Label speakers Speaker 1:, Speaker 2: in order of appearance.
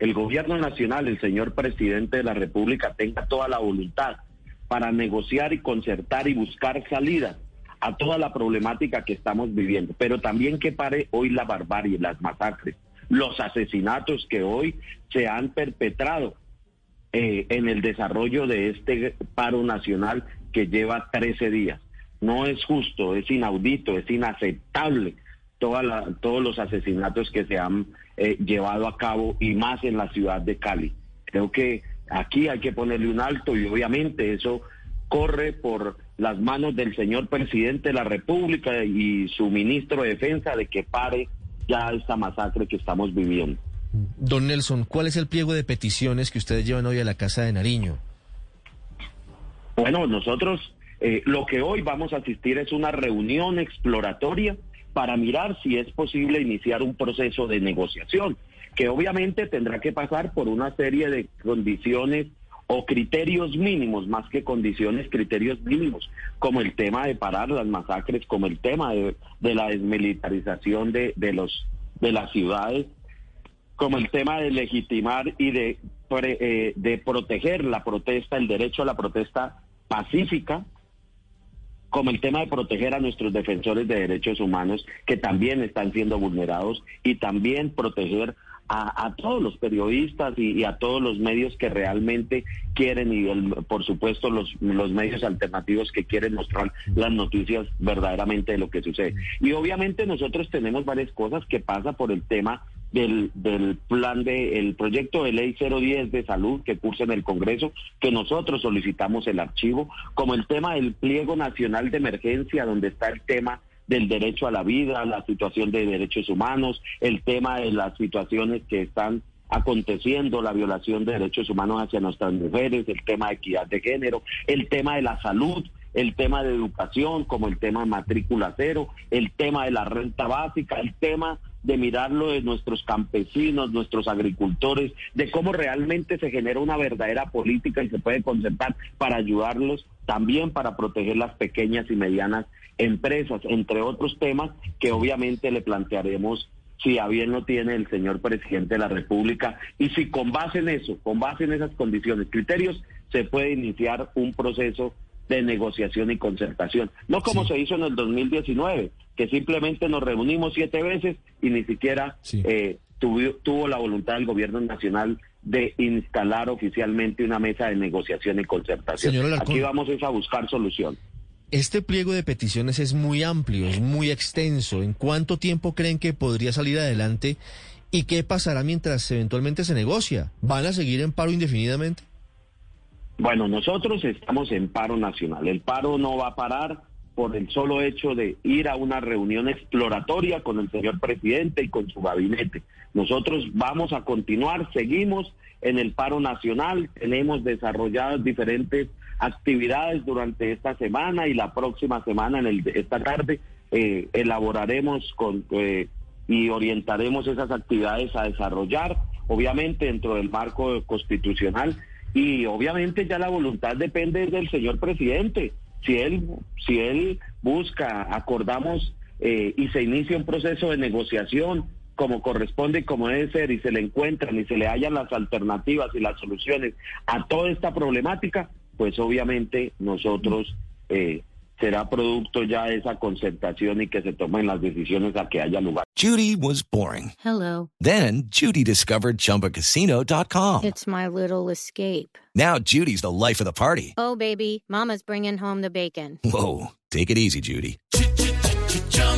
Speaker 1: el gobierno nacional, el señor presidente de la República, tenga toda la voluntad para negociar y concertar y buscar salidas a toda la problemática que estamos viviendo, pero también que pare hoy la barbarie, las masacres, los asesinatos que hoy se han perpetrado eh, en el desarrollo de este paro nacional que lleva 13 días. No es justo, es inaudito, es inaceptable todos los asesinatos que se han eh, llevado a cabo y más en la ciudad de Cali. Creo que aquí hay que ponerle un alto y obviamente eso corre por las manos del señor presidente de la República y su ministro de Defensa de que pare ya esta masacre que estamos viviendo.
Speaker 2: Don Nelson, ¿cuál es el pliego de peticiones que ustedes llevan hoy a la Casa de Nariño?
Speaker 1: Bueno, nosotros eh, lo que hoy vamos a asistir es una reunión exploratoria para mirar si es posible iniciar un proceso de negociación, que obviamente tendrá que pasar por una serie de condiciones o criterios mínimos, más que condiciones, criterios mínimos, como el tema de parar las masacres, como el tema de, la desmilitarización de, las ciudades, como el tema de legitimar y de, eh, de proteger la protesta, el derecho a la protesta pacífica, como el tema de proteger a nuestros defensores de derechos humanos que también están siendo vulnerados y también proteger a, todos los periodistas y, a todos los medios que realmente quieren y por supuesto los, los medios alternativos que quieren mostrar las noticias verdaderamente de lo que sucede. Y obviamente nosotros tenemos varias cosas que pasa por el tema del, del plan de el proyecto de ley 010 de salud que cursa en el Congreso, que nosotros solicitamos el archivo, como el tema del pliego nacional de emergencia, donde está el tema del derecho a la vida, la situación de derechos humanos, el tema de las situaciones que están aconteciendo, la violación de derechos humanos hacia nuestras mujeres, el tema de equidad de género, el tema de la salud, el tema de educación, como el tema de matrícula cero, el tema de la renta básica, el tema de mirarlo de nuestros campesinos, nuestros agricultores, de cómo realmente se genera una verdadera política y se puede concertar para ayudarlos, también para proteger las pequeñas y medianas empresas, entre otros temas que obviamente le plantearemos si a bien lo tiene el señor presidente de la República y si con base en eso, con base en esas condiciones, criterios, se puede iniciar un proceso de negociación y concertación. No como se hizo en el 2019, que simplemente nos reunimos siete veces y ni siquiera eh, tuvo, la voluntad del gobierno nacional de instalar oficialmente una mesa de negociación y concertación. Aquí vamos a buscar solución.
Speaker 2: Este pliego de peticiones es muy amplio, es muy extenso. ¿En cuánto tiempo creen que podría salir adelante? ¿Y qué pasará mientras eventualmente se negocia? ¿Van a seguir en paro indefinidamente?
Speaker 1: Bueno, nosotros estamos en paro nacional. El paro no va a parar por el solo hecho de ir a una reunión exploratoria con el señor presidente y con su gabinete. Nosotros vamos a continuar, seguimos en el paro nacional, tenemos desarrolladas diferentes actividades durante esta semana y la próxima semana, en el, esta tarde, eh, elaboraremos con, eh, y orientaremos esas actividades a desarrollar, obviamente dentro del marco constitucional y obviamente ya la voluntad depende del señor presidente. Si él, si él busca, acordamos eh, y se inicia un proceso de negociación como corresponde como debe ser y se le encuentran y se le hallan las alternativas y las soluciones a toda esta problemática, pues obviamente nosotros eh, será producto ya de esa concertación y que se tomen las decisiones a que haya lugar.
Speaker 3: Judy was boring.
Speaker 4: Hello.
Speaker 3: Then Judy discovered chumbacasino.com.
Speaker 4: It's my little escape.
Speaker 3: Now Judy's the life of the party.
Speaker 4: Oh baby, mama's bringing home the bacon.
Speaker 3: Whoa, take it easy Judy.